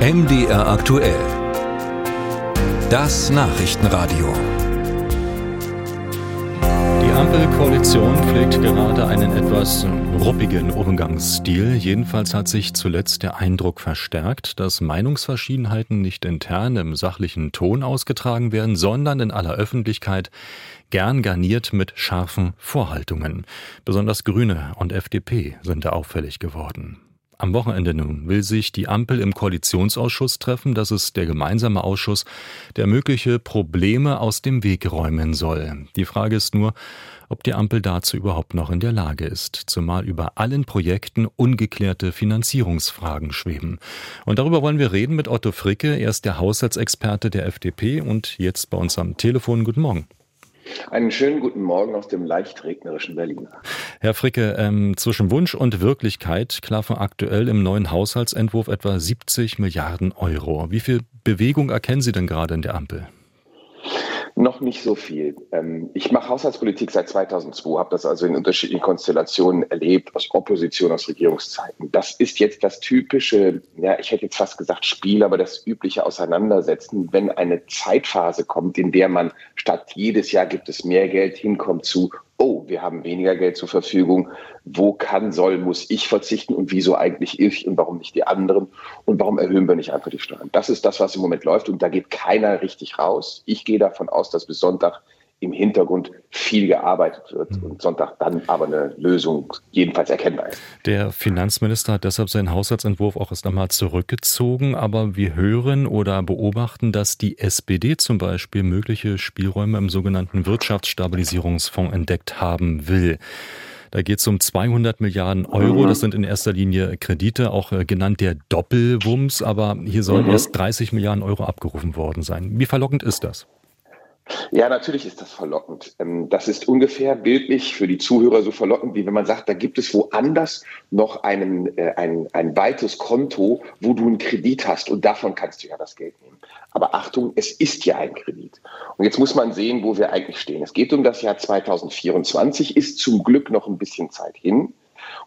MDR aktuell. Das Nachrichtenradio. Die Ampelkoalition pflegt gerade einen etwas ruppigen Umgangsstil. Jedenfalls hat sich zuletzt der Eindruck verstärkt, dass Meinungsverschiedenheiten nicht intern im sachlichen Ton ausgetragen werden, sondern in aller Öffentlichkeit gern garniert mit scharfen Vorhaltungen. Besonders Grüne und FDP sind da auffällig geworden. Am Wochenende nun will sich die Ampel im Koalitionsausschuss treffen. Das ist der gemeinsame Ausschuss, der mögliche Probleme aus dem Weg räumen soll. Die Frage ist nur, ob die Ampel dazu überhaupt noch in der Lage ist, zumal über allen Projekten ungeklärte Finanzierungsfragen schweben. Und darüber wollen wir reden mit Otto Fricke. Er ist der Haushaltsexperte der FDP und jetzt bei uns am Telefon. Guten Morgen. Einen schönen guten Morgen aus dem leicht regnerischen Berlin. Herr Fricke, ähm, zwischen Wunsch und Wirklichkeit klaffen aktuell im neuen Haushaltsentwurf etwa 70 Milliarden Euro. Wie viel Bewegung erkennen Sie denn gerade in der Ampel? Noch nicht so viel. Ähm, ich mache Haushaltspolitik seit 2002, habe das also in unterschiedlichen Konstellationen erlebt, aus Opposition, aus Regierungszeiten. Das ist jetzt das typische, ja, ich hätte jetzt fast gesagt Spiel, aber das übliche Auseinandersetzen, wenn eine Zeitphase kommt, in der man statt jedes Jahr gibt es mehr Geld hinkommt zu, oh, wir haben weniger Geld zur Verfügung, wo kann, soll, muss ich verzichten und wieso eigentlich ich und warum nicht die anderen und warum erhöhen wir nicht einfach die Steuern. Das ist das, was im Moment läuft und da geht keiner richtig raus. Ich gehe davon aus, dass bis Sonntag im Hintergrund viel gearbeitet wird mhm. und Sonntag dann aber eine Lösung jedenfalls erkennbar ist. Der Finanzminister hat deshalb seinen Haushaltsentwurf auch erst einmal zurückgezogen, aber wir hören oder beobachten, dass die SPD zum Beispiel mögliche Spielräume im sogenannten Wirtschaftsstabilisierungsfonds entdeckt haben will. Da geht es um 200 Milliarden Euro. Das sind in erster Linie Kredite, auch äh, genannt der Doppelwumms. Aber hier sollen mhm. erst 30 Milliarden Euro abgerufen worden sein. Wie verlockend ist das? Ja, natürlich ist das verlockend. Ähm, das ist ungefähr bildlich für die Zuhörer so verlockend, wie wenn man sagt, da gibt es woanders noch einen, äh, ein, ein weites Konto, wo du einen Kredit hast und davon kannst du ja das Geld nehmen. Aber Achtung, es ist ja ein Kredit. Und jetzt muss man sehen, wo wir eigentlich stehen. Es geht um das Jahr 2024, ist zum Glück noch ein bisschen Zeit hin.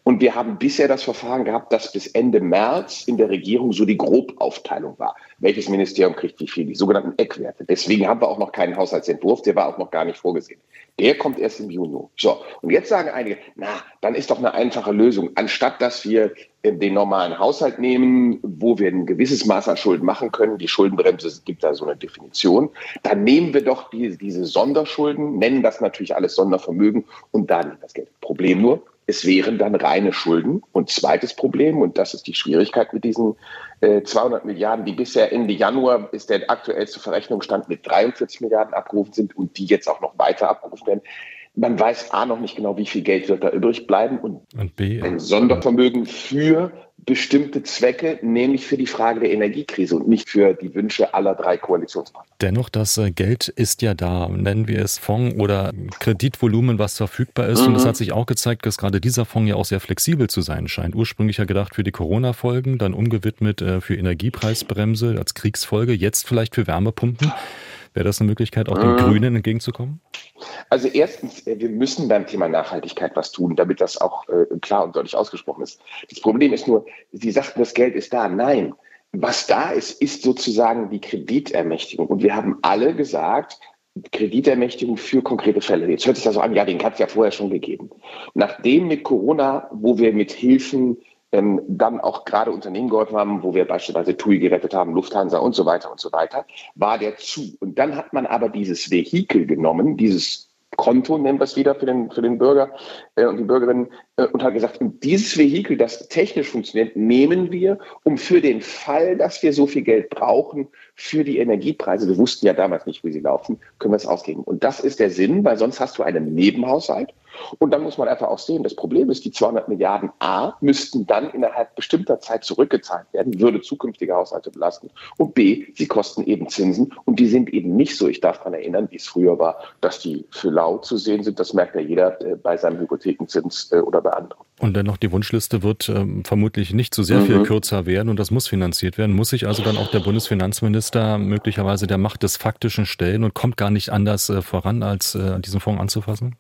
Und wir haben bisher das Verfahren gehabt, dass bis Ende März in der Regierung so die Grobaufteilung war. Welches Ministerium kriegt wie viel? Die sogenannten Eckwerte. Deswegen haben wir auch noch keinen Haushaltsentwurf, der war auch noch gar nicht vorgesehen. Der kommt erst im Juni. So, und jetzt sagen einige, na, dann ist doch eine einfache Lösung. Anstatt dass wir äh, den normalen Haushalt nehmen, wo wir ein gewisses Maß an Schulden machen können, die Schuldenbremse gibt da so eine Definition, dann nehmen wir doch diese, diese Sonderschulden, nennen das natürlich alles Sondervermögen und da liegt das Geld. Problem nur, es wären dann reine Schulden. Und zweites Problem, und das ist die Schwierigkeit mit diesen äh, 200 Milliarden, die bisher Ende Januar ist der aktuellste Verrechnungsstand mit 43 Milliarden abgerufen sind und die jetzt auch noch weiter abgerufen werden. Man weiß A noch nicht genau, wie viel Geld wird da übrig bleiben und, und B, ein Sondervermögen für bestimmte Zwecke, nämlich für die Frage der Energiekrise und nicht für die Wünsche aller drei Koalitionspartner. Dennoch, das äh, Geld ist ja da, nennen wir es Fonds oder Kreditvolumen, was verfügbar ist. Mhm. Und es hat sich auch gezeigt, dass gerade dieser Fonds ja auch sehr flexibel zu sein scheint. Ursprünglich ja gedacht für die Corona-Folgen, dann umgewidmet äh, für Energiepreisbremse als Kriegsfolge, jetzt vielleicht für Wärmepumpen. Wäre das eine Möglichkeit, auch den mhm. Grünen entgegenzukommen? Also erstens, äh, wir müssen beim Thema Nachhaltigkeit was tun, damit das auch äh, klar und deutlich ausgesprochen ist. Das Problem ist nur, Sie sagten, das Geld ist da. Nein, was da ist, ist sozusagen die Kreditermächtigung. Und wir haben alle gesagt, Kreditermächtigung für konkrete Fälle. Jetzt hört sich das so an, ja, den hat es ja vorher schon gegeben. Nachdem mit Corona, wo wir mit Hilfen ähm, dann auch gerade Unternehmen geholfen haben, wo wir beispielsweise TUI gerettet haben, Lufthansa und so weiter und so weiter, war der zu. Und dann hat man aber dieses Vehikel genommen, dieses Konto, nennen wir es wieder für den, für den Bürger äh, und die Bürgerinnen, äh, und hat gesagt, dieses Vehikel, das technisch funktioniert, nehmen wir, um für den Fall, dass wir so viel Geld brauchen für die Energiepreise, wir wussten ja damals nicht, wie sie laufen, können wir es ausgeben. Und das ist der Sinn, weil sonst hast du einen Nebenhaushalt und dann muss man einfach auch sehen, das Problem ist, die 200 Milliarden A müssten dann innerhalb bestimmter Zeit zurückgezahlt werden, würde zukünftige Haushalte belasten. Und B, sie kosten eben Zinsen und die sind eben nicht so, ich darf daran erinnern, wie es früher war, dass die für lau zu sehen sind. Das merkt ja jeder äh, bei seinem Hypothekenzins äh, oder bei anderen. Und dennoch, die Wunschliste wird ähm, vermutlich nicht so sehr mhm. viel kürzer werden und das muss finanziert werden. Muss sich also dann auch der Bundesfinanzminister möglicherweise der Macht des Faktischen stellen und kommt gar nicht anders äh, voran, als äh, diesen Fonds anzufassen?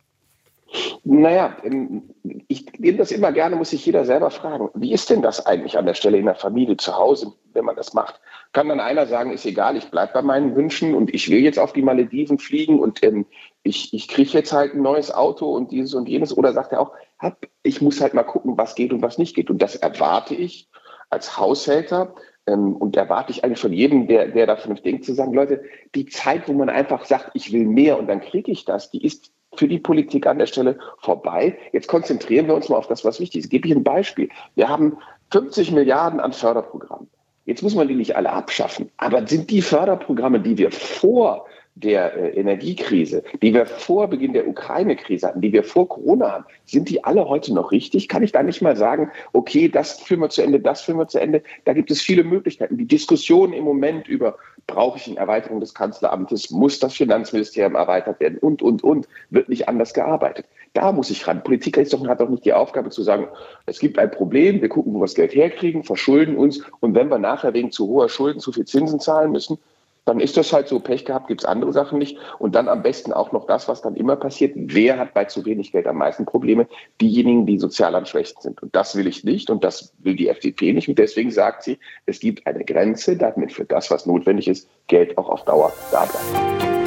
Naja, ähm, ich nehme das immer gerne, muss sich jeder selber fragen, wie ist denn das eigentlich an der Stelle in der Familie zu Hause, wenn man das macht? Kann dann einer sagen, ist egal, ich bleibe bei meinen Wünschen und ich will jetzt auf die Malediven fliegen und ähm, ich, ich kriege jetzt halt ein neues Auto und dieses und jenes? Oder sagt er auch, hab, ich muss halt mal gucken, was geht und was nicht geht. Und das erwarte ich als Haushälter ähm, und erwarte ich eigentlich von jedem, der, der da denkt, zu sagen, Leute, die Zeit, wo man einfach sagt, ich will mehr und dann kriege ich das, die ist für die Politik an der Stelle vorbei. Jetzt konzentrieren wir uns mal auf das, was wichtig ist. Gebe ich ein Beispiel. Wir haben 50 Milliarden an Förderprogrammen. Jetzt muss man die nicht alle abschaffen. Aber sind die Förderprogramme, die wir vor der äh, Energiekrise, die wir vor Beginn der Ukraine-Krise hatten, die wir vor Corona haben, sind die alle heute noch richtig? Kann ich da nicht mal sagen, okay, das führen wir zu Ende, das führen wir zu Ende? Da gibt es viele Möglichkeiten. Die Diskussion im Moment über, brauche ich eine Erweiterung des Kanzleramtes, muss das Finanzministerium erweitert werden und, und, und, wird nicht anders gearbeitet. Da muss ich ran. Politik hat doch nicht die Aufgabe zu sagen, es gibt ein Problem, wir gucken, wo wir das Geld herkriegen, verschulden uns und wenn wir nachher wegen zu hoher Schulden zu viel Zinsen zahlen müssen, dann ist das halt so, Pech gehabt, gibt es andere Sachen nicht. Und dann am besten auch noch das, was dann immer passiert. Wer hat bei zu wenig Geld am meisten Probleme? Diejenigen, die sozial am schwächsten sind. Und das will ich nicht und das will die FDP nicht. Und deswegen sagt sie, es gibt eine Grenze, damit für das, was notwendig ist, Geld auch auf Dauer da bleibt.